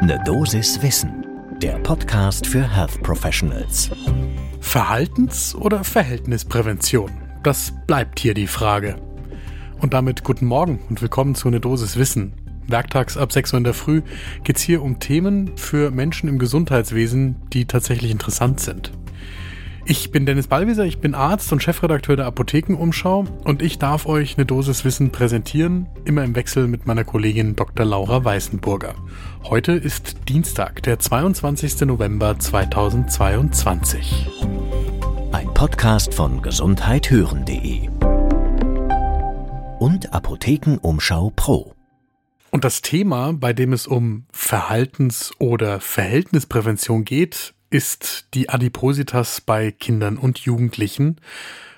Ne Dosis Wissen, der Podcast für Health Professionals. Verhaltens- oder Verhältnisprävention? Das bleibt hier die Frage. Und damit guten Morgen und willkommen zu Ne Dosis Wissen. Werktags ab 6 Uhr in der Früh geht es hier um Themen für Menschen im Gesundheitswesen, die tatsächlich interessant sind. Ich bin Dennis Ballwieser, ich bin Arzt und Chefredakteur der Apothekenumschau und ich darf euch eine Dosis Wissen präsentieren, immer im Wechsel mit meiner Kollegin Dr. Laura Weißenburger. Heute ist Dienstag, der 22. November 2022. Ein Podcast von gesundheithören.de und Apothekenumschau Pro. Und das Thema, bei dem es um Verhaltens- oder Verhältnisprävention geht, ist die Adipositas bei Kindern und Jugendlichen,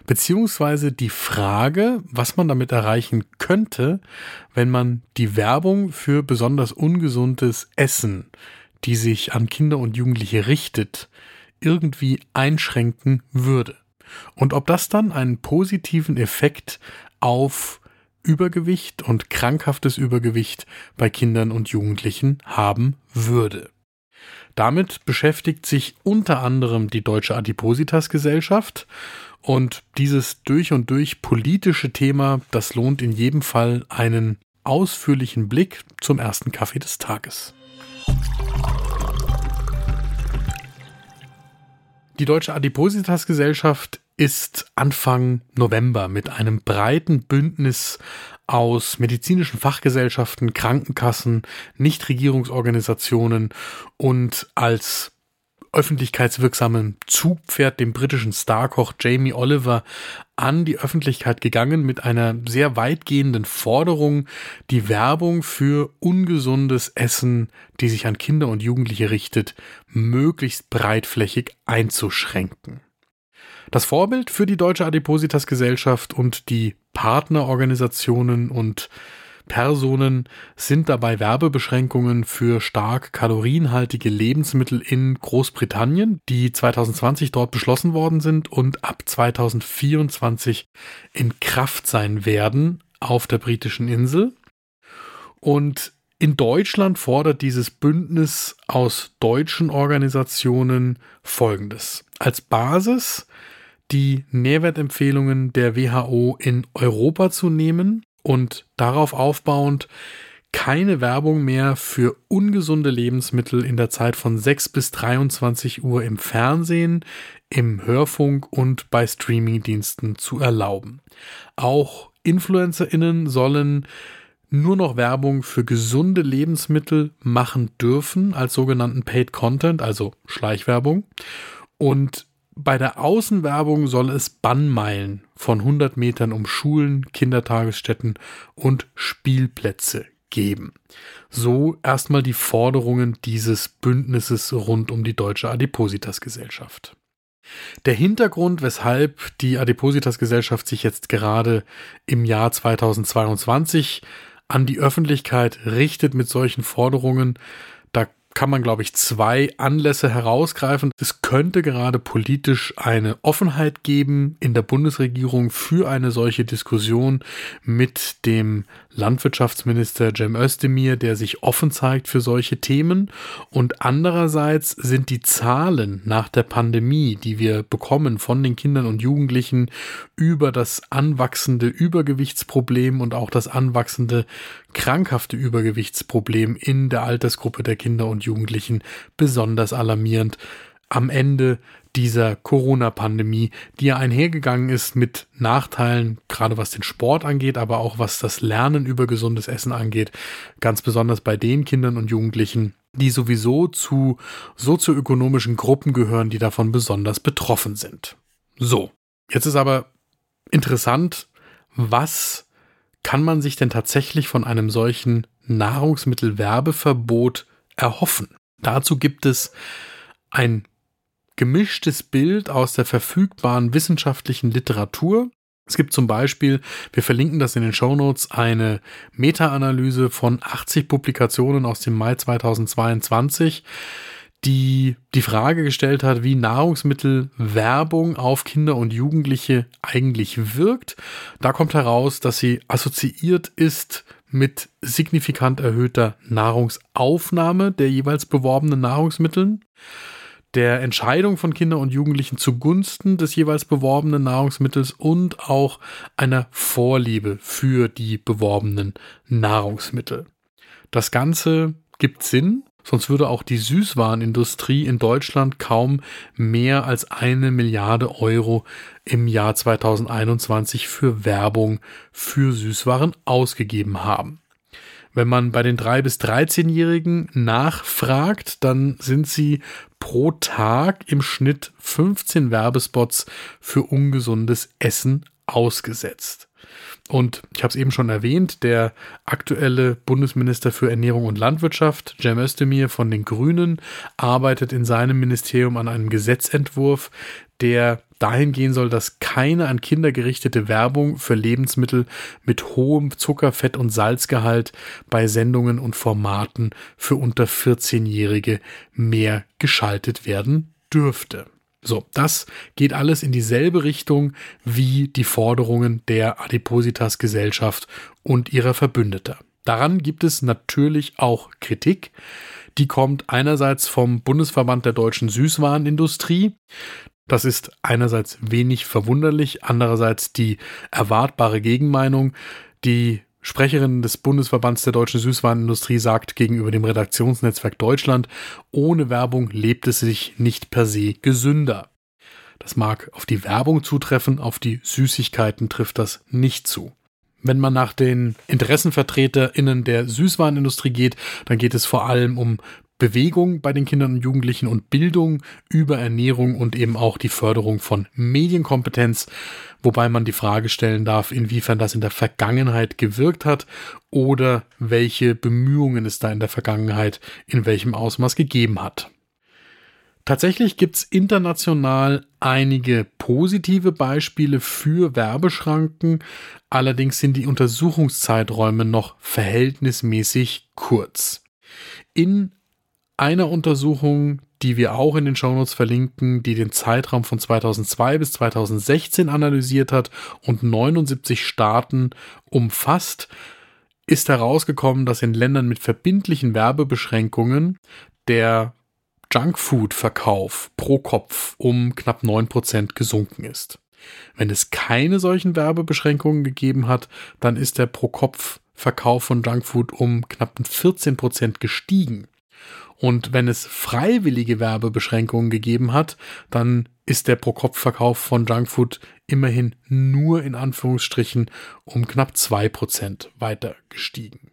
beziehungsweise die Frage, was man damit erreichen könnte, wenn man die Werbung für besonders ungesundes Essen, die sich an Kinder und Jugendliche richtet, irgendwie einschränken würde. Und ob das dann einen positiven Effekt auf Übergewicht und krankhaftes Übergewicht bei Kindern und Jugendlichen haben würde. Damit beschäftigt sich unter anderem die Deutsche Adipositas Gesellschaft und dieses durch und durch politische Thema, das lohnt in jedem Fall einen ausführlichen Blick zum ersten Kaffee des Tages. Die Deutsche Adipositas Gesellschaft ist Anfang November mit einem breiten Bündnis aus medizinischen Fachgesellschaften, Krankenkassen, Nichtregierungsorganisationen und als öffentlichkeitswirksamen Zugpferd, dem britischen Starkoch Jamie Oliver, an die Öffentlichkeit gegangen mit einer sehr weitgehenden Forderung, die Werbung für ungesundes Essen, die sich an Kinder und Jugendliche richtet, möglichst breitflächig einzuschränken. Das Vorbild für die Deutsche Adipositas Gesellschaft und die Partnerorganisationen und Personen sind dabei Werbebeschränkungen für stark kalorienhaltige Lebensmittel in Großbritannien, die 2020 dort beschlossen worden sind und ab 2024 in Kraft sein werden auf der britischen Insel. Und in Deutschland fordert dieses Bündnis aus deutschen Organisationen Folgendes. Als Basis die Nährwertempfehlungen der WHO in Europa zu nehmen und darauf aufbauend keine Werbung mehr für ungesunde Lebensmittel in der Zeit von 6 bis 23 Uhr im Fernsehen, im Hörfunk und bei Streamingdiensten zu erlauben. Auch Influencerinnen sollen nur noch Werbung für gesunde Lebensmittel machen dürfen als sogenannten Paid Content, also Schleichwerbung. Und bei der Außenwerbung soll es Bannmeilen von 100 Metern um Schulen, Kindertagesstätten und Spielplätze geben. So erstmal die Forderungen dieses Bündnisses rund um die Deutsche Adipositas Gesellschaft. Der Hintergrund, weshalb die Adipositas Gesellschaft sich jetzt gerade im Jahr 2022 an die Öffentlichkeit richtet mit solchen Forderungen, kann man, glaube ich, zwei Anlässe herausgreifen. Es könnte gerade politisch eine Offenheit geben in der Bundesregierung für eine solche Diskussion mit dem Landwirtschaftsminister Cem Özdemir, der sich offen zeigt für solche Themen. Und andererseits sind die Zahlen nach der Pandemie, die wir bekommen von den Kindern und Jugendlichen über das anwachsende Übergewichtsproblem und auch das anwachsende krankhafte Übergewichtsproblem in der Altersgruppe der Kinder und Jugendlichen besonders alarmierend am Ende dieser Corona-Pandemie, die ja einhergegangen ist mit Nachteilen, gerade was den Sport angeht, aber auch was das Lernen über gesundes Essen angeht, ganz besonders bei den Kindern und Jugendlichen, die sowieso zu sozioökonomischen Gruppen gehören, die davon besonders betroffen sind. So, jetzt ist aber interessant, was kann man sich denn tatsächlich von einem solchen Nahrungsmittelwerbeverbot erhoffen? Dazu gibt es ein gemischtes Bild aus der verfügbaren wissenschaftlichen Literatur. Es gibt zum Beispiel, wir verlinken das in den Show Notes, eine Meta-Analyse von 80 Publikationen aus dem Mai 2022, die die Frage gestellt hat, wie Nahrungsmittelwerbung auf Kinder und Jugendliche eigentlich wirkt. Da kommt heraus, dass sie assoziiert ist mit signifikant erhöhter Nahrungsaufnahme der jeweils beworbenen Nahrungsmitteln, der Entscheidung von Kindern und Jugendlichen zugunsten des jeweils beworbenen Nahrungsmittels und auch einer Vorliebe für die beworbenen Nahrungsmittel. Das Ganze gibt Sinn, sonst würde auch die Süßwarenindustrie in Deutschland kaum mehr als eine Milliarde Euro im Jahr 2021 für Werbung für Süßwaren ausgegeben haben. Wenn man bei den 3- bis 13-Jährigen nachfragt, dann sind sie pro Tag im Schnitt 15 Werbespots für ungesundes Essen ausgesetzt. Und ich habe es eben schon erwähnt, der aktuelle Bundesminister für Ernährung und Landwirtschaft, Cem Özdemir von den Grünen, arbeitet in seinem Ministerium an einem Gesetzentwurf, der dahin gehen soll, dass keine an Kinder gerichtete Werbung für Lebensmittel mit hohem Zucker, Fett und Salzgehalt bei Sendungen und Formaten für unter 14-Jährige mehr geschaltet werden dürfte. So, das geht alles in dieselbe Richtung wie die Forderungen der Adipositas Gesellschaft und ihrer Verbündeter. Daran gibt es natürlich auch Kritik. Die kommt einerseits vom Bundesverband der deutschen Süßwarenindustrie. Das ist einerseits wenig verwunderlich, andererseits die erwartbare Gegenmeinung. Die Sprecherin des Bundesverbands der deutschen Süßwarenindustrie sagt gegenüber dem Redaktionsnetzwerk Deutschland, ohne Werbung lebt es sich nicht per se gesünder. Das mag auf die Werbung zutreffen, auf die Süßigkeiten trifft das nicht zu. Wenn man nach den Interessenvertreterinnen der Süßwarenindustrie geht, dann geht es vor allem um Bewegung bei den Kindern und Jugendlichen und Bildung über Ernährung und eben auch die Förderung von Medienkompetenz, wobei man die Frage stellen darf, inwiefern das in der Vergangenheit gewirkt hat oder welche Bemühungen es da in der Vergangenheit in welchem Ausmaß gegeben hat. Tatsächlich gibt es international einige positive Beispiele für Werbeschranken, allerdings sind die Untersuchungszeiträume noch verhältnismäßig kurz. In einer Untersuchung, die wir auch in den Shownotes verlinken, die den Zeitraum von 2002 bis 2016 analysiert hat und 79 Staaten umfasst, ist herausgekommen, dass in Ländern mit verbindlichen Werbebeschränkungen der Junkfood-Verkauf pro Kopf um knapp 9% gesunken ist. Wenn es keine solchen Werbebeschränkungen gegeben hat, dann ist der Pro-Kopf-Verkauf von Junkfood um knapp 14% gestiegen. Und wenn es freiwillige Werbebeschränkungen gegeben hat, dann ist der Pro-Kopf-Verkauf von Junkfood immerhin nur in Anführungsstrichen um knapp zwei Prozent weiter gestiegen.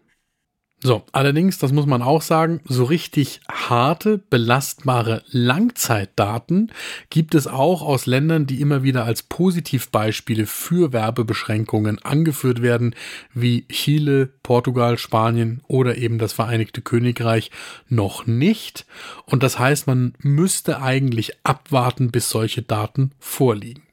So, allerdings, das muss man auch sagen, so richtig harte, belastbare Langzeitdaten gibt es auch aus Ländern, die immer wieder als Positivbeispiele für Werbebeschränkungen angeführt werden, wie Chile, Portugal, Spanien oder eben das Vereinigte Königreich noch nicht. Und das heißt, man müsste eigentlich abwarten, bis solche Daten vorliegen.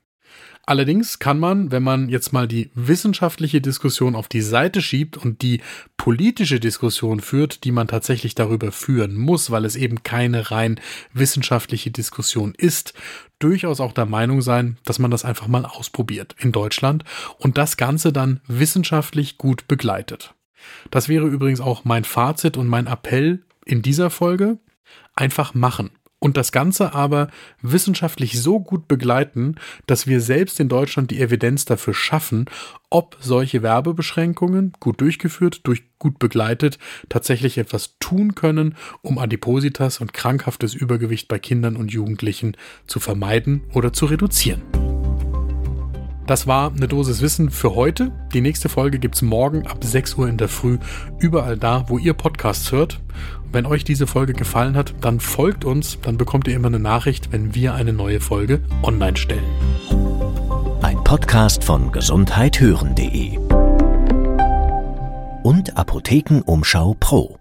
Allerdings kann man, wenn man jetzt mal die wissenschaftliche Diskussion auf die Seite schiebt und die politische Diskussion führt, die man tatsächlich darüber führen muss, weil es eben keine rein wissenschaftliche Diskussion ist, durchaus auch der Meinung sein, dass man das einfach mal ausprobiert in Deutschland und das Ganze dann wissenschaftlich gut begleitet. Das wäre übrigens auch mein Fazit und mein Appell in dieser Folge. Einfach machen und das Ganze aber wissenschaftlich so gut begleiten, dass wir selbst in Deutschland die Evidenz dafür schaffen, ob solche Werbebeschränkungen, gut durchgeführt, durch gut begleitet, tatsächlich etwas tun können, um Adipositas und krankhaftes Übergewicht bei Kindern und Jugendlichen zu vermeiden oder zu reduzieren. Das war eine Dosis Wissen für heute. Die nächste Folge gibt es morgen ab 6 Uhr in der Früh, überall da, wo ihr Podcasts hört. Wenn euch diese Folge gefallen hat, dann folgt uns, dann bekommt ihr immer eine Nachricht, wenn wir eine neue Folge online stellen. Ein Podcast von gesundheithören.de und Apothekenumschau Pro.